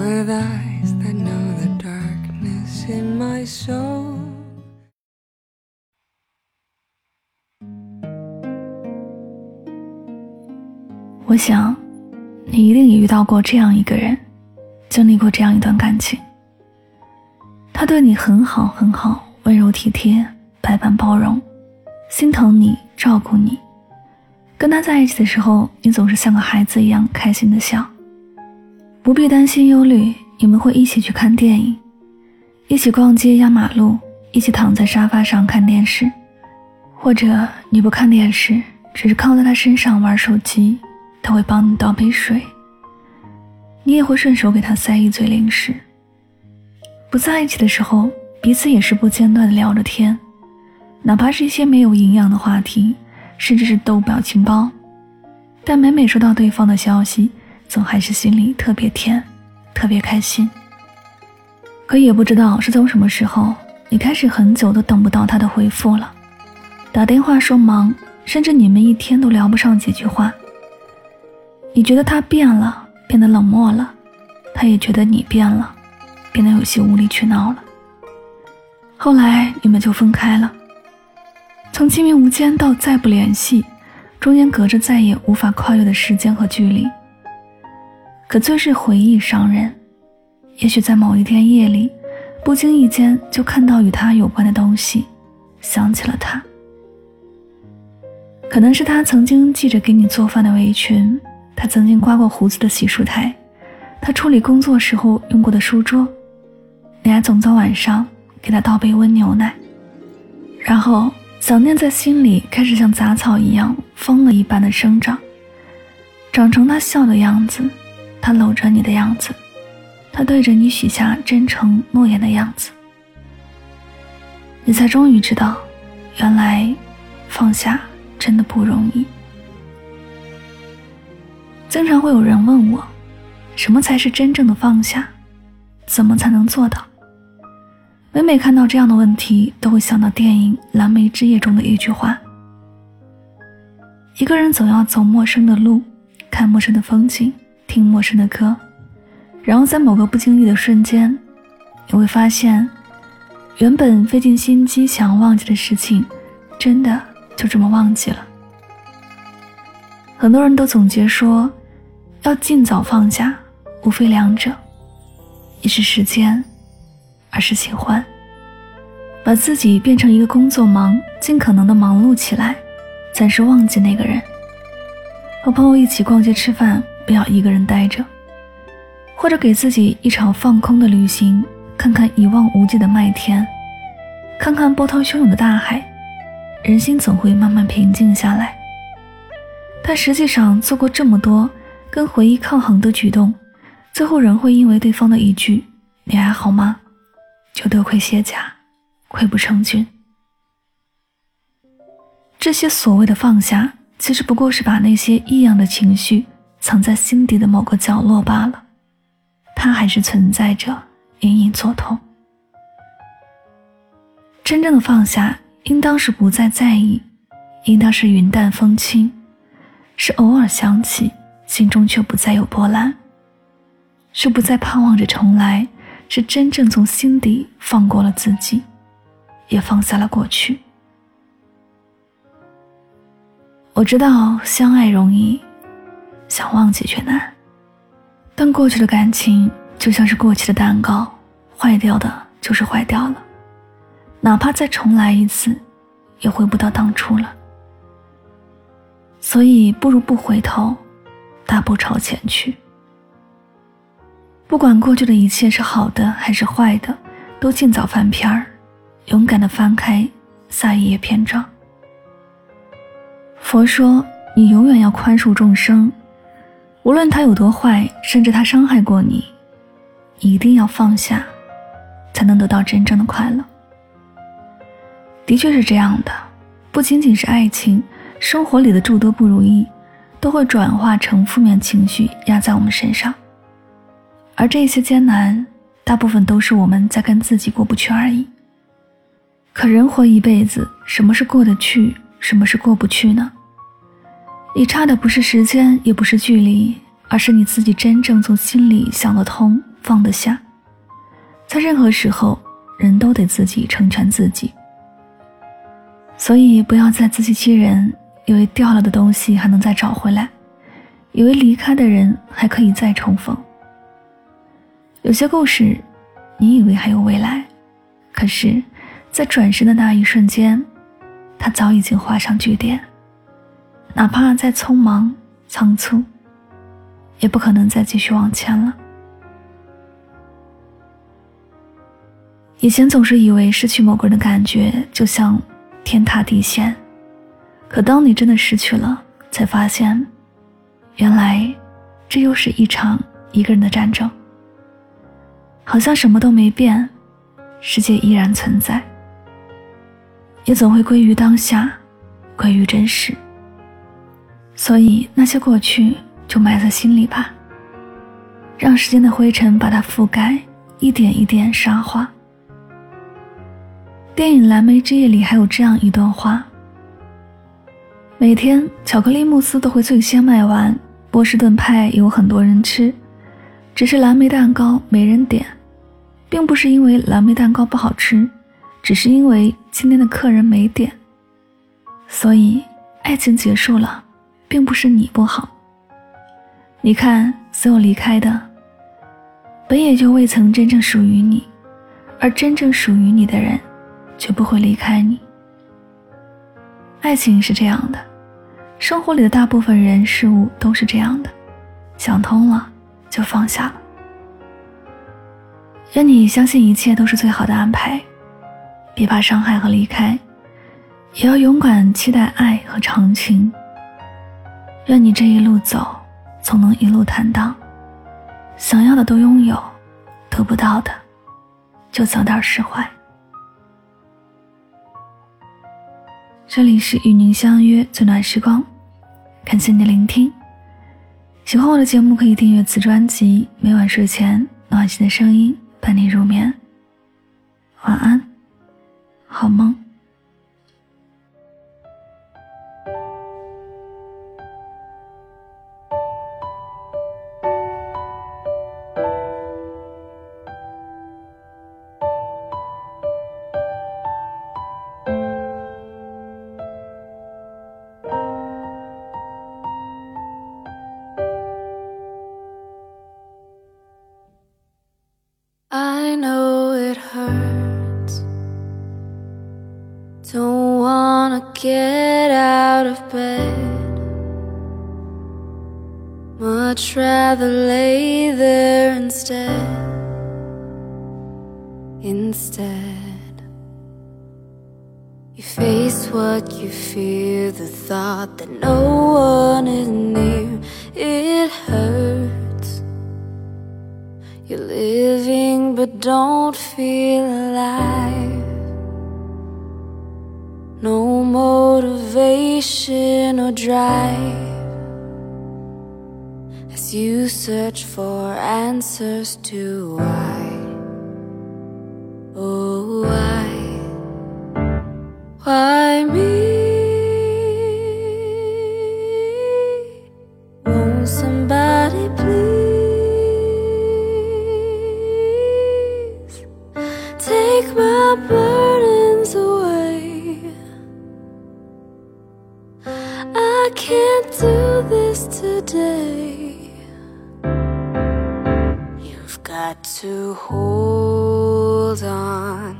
With eyes that know the darkness in my soul. 我想你一定也遇到过这样一个人经历过这样一段感情他对你很好很好温柔体贴百般包容心疼你照顾你跟他在一起的时候你总是像个孩子一样开心的笑。不必担心忧虑，你们会一起去看电影，一起逛街压马路，一起躺在沙发上看电视，或者你不看电视，只是靠在他身上玩手机，他会帮你倒杯水，你也会顺手给他塞一嘴零食。不在一起的时候，彼此也是不间断的聊着天，哪怕是一些没有营养的话题，甚至是逗表情包，但每每收到对方的消息。总还是心里特别甜，特别开心。可也不知道是从什么时候，你开始很久都等不到他的回复了，打电话说忙，甚至你们一天都聊不上几句话。你觉得他变了，变得冷漠了，他也觉得你变了，变得有些无理取闹了。后来你们就分开了，从亲密无间到再不联系，中间隔着再也无法跨越的时间和距离。可最是回忆伤人，也许在某一天夜里，不经意间就看到与他有关的东西，想起了他。可能是他曾经系着给你做饭的围裙，他曾经刮过胡子的洗漱台，他处理工作时候用过的书桌，你还总在晚上给他倒杯温牛奶，然后想念在心里开始像杂草一样疯了一般的生长，长成他笑的样子。他搂着你的样子，他对着你许下真诚诺言的样子，你才终于知道，原来放下真的不容易。经常会有人问我，什么才是真正的放下？怎么才能做到？每每看到这样的问题，都会想到电影《蓝莓之夜》中的一句话：一个人总要走陌生的路，看陌生的风景。听陌生的歌，然后在某个不经意的瞬间，你会发现，原本费尽心机想要忘记的事情，真的就这么忘记了。很多人都总结说，要尽早放下，无非两者：一是时间，二是喜欢。把自己变成一个工作忙，尽可能的忙碌起来，暂时忘记那个人，和朋友一起逛街吃饭。不要一个人待着，或者给自己一场放空的旅行，看看一望无际的麦田，看看波涛汹涌的大海，人心总会慢慢平静下来。但实际上做过这么多跟回忆抗衡的举动，最后仍会因为对方的一句“你还好吗”，就得亏卸甲，溃不成军。这些所谓的放下，其实不过是把那些异样的情绪。藏在心底的某个角落罢了，它还是存在着，隐隐作痛。真正的放下，应当是不再在意，应当是云淡风轻，是偶尔想起，心中却不再有波澜，是不再盼望着重来，是真正从心底放过了自己，也放下了过去。我知道相爱容易。想忘记却难，但过去的感情就像是过期的蛋糕，坏掉的就是坏掉了，哪怕再重来一次，也回不到当初了。所以不如不回头，大步朝前去。不管过去的一切是好的还是坏的，都尽早翻篇儿，勇敢的翻开下一页篇章。佛说，你永远要宽恕众生。无论他有多坏，甚至他伤害过你，一定要放下，才能得到真正的快乐。的确是这样的，不仅仅是爱情，生活里的诸多不如意，都会转化成负面情绪压在我们身上。而这些艰难，大部分都是我们在跟自己过不去而已。可人活一辈子，什么是过得去，什么是过不去呢？你差的不是时间，也不是距离，而是你自己真正从心里想得通、放得下。在任何时候，人都得自己成全自己。所以，不要再自欺欺人，以为掉了的东西还能再找回来，以为离开的人还可以再重逢。有些故事，你以为还有未来，可是，在转身的那一瞬间，它早已经画上句点。哪怕再匆忙仓促，也不可能再继续往前了。以前总是以为失去某个人的感觉就像天塌地陷，可当你真的失去了，才发现，原来这又是一场一个人的战争。好像什么都没变，世界依然存在，也总会归于当下，归于真实。所以那些过去就埋在心里吧，让时间的灰尘把它覆盖，一点一点沙化。电影《蓝莓之夜》里还有这样一段话：每天巧克力慕斯都会最先卖完，波士顿派有很多人吃，只是蓝莓蛋糕没人点，并不是因为蓝莓蛋糕不好吃，只是因为今天的客人没点。所以爱情结束了。并不是你不好。你看，所有离开的，本也就未曾真正属于你，而真正属于你的人，却不会离开你。爱情是这样的，生活里的大部分人事物都是这样的，想通了就放下了。愿你相信一切都是最好的安排，别怕伤害和离开，也要勇敢期待爱和长情。愿你这一路走，总能一路坦荡。想要的都拥有，得不到的，就早点释怀。这里是与您相约最暖时光，感谢你的聆听。喜欢我的节目，可以订阅此专辑。每晚睡前，暖心的声音伴你入眠。晚安，好梦。Get out of bed. Much rather lay there instead. Instead, you face what you fear, the thought that no one is near. It hurts. You're living but don't feel alive. Motivation or drive as you search for answers to why. Got to hold on,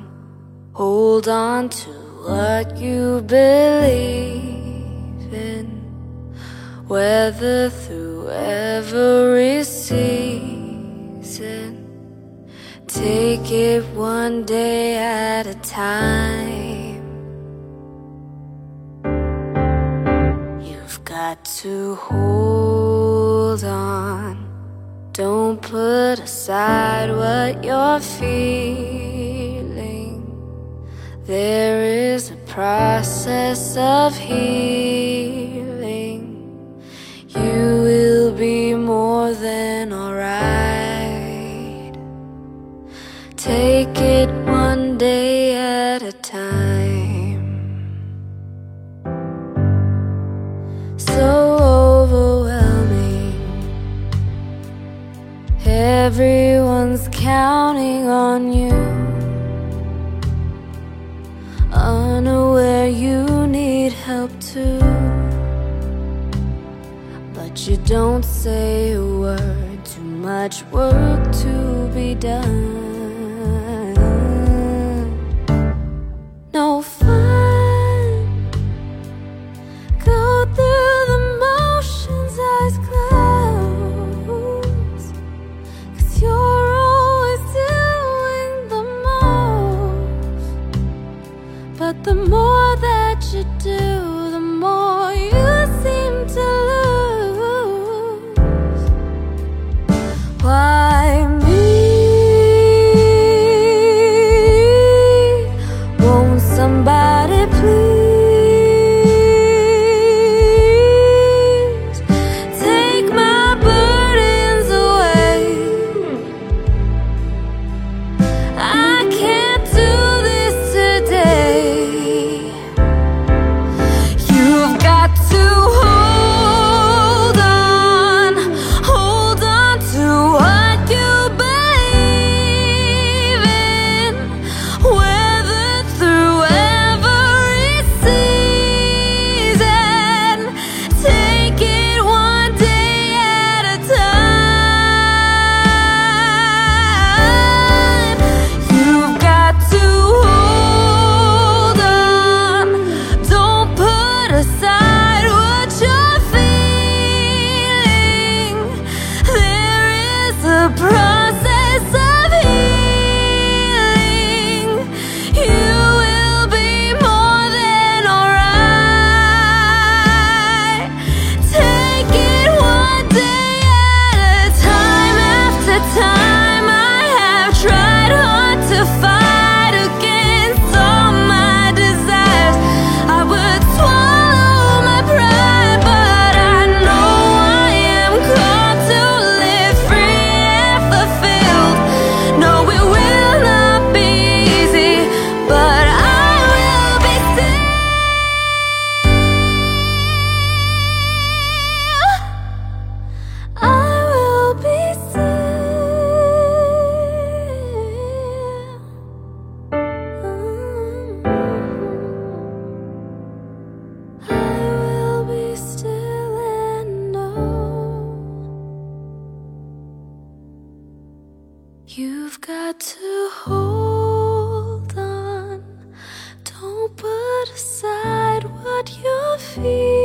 hold on to what you believe in, whether through every season. Take it one day at a time. You've got to hold on. Don't put aside what you're feeling. There is a process of healing. You will be more than alright. Take it one day at a time. on you, unaware you need help too. But you don't say a word, too much work to be done. time Feel.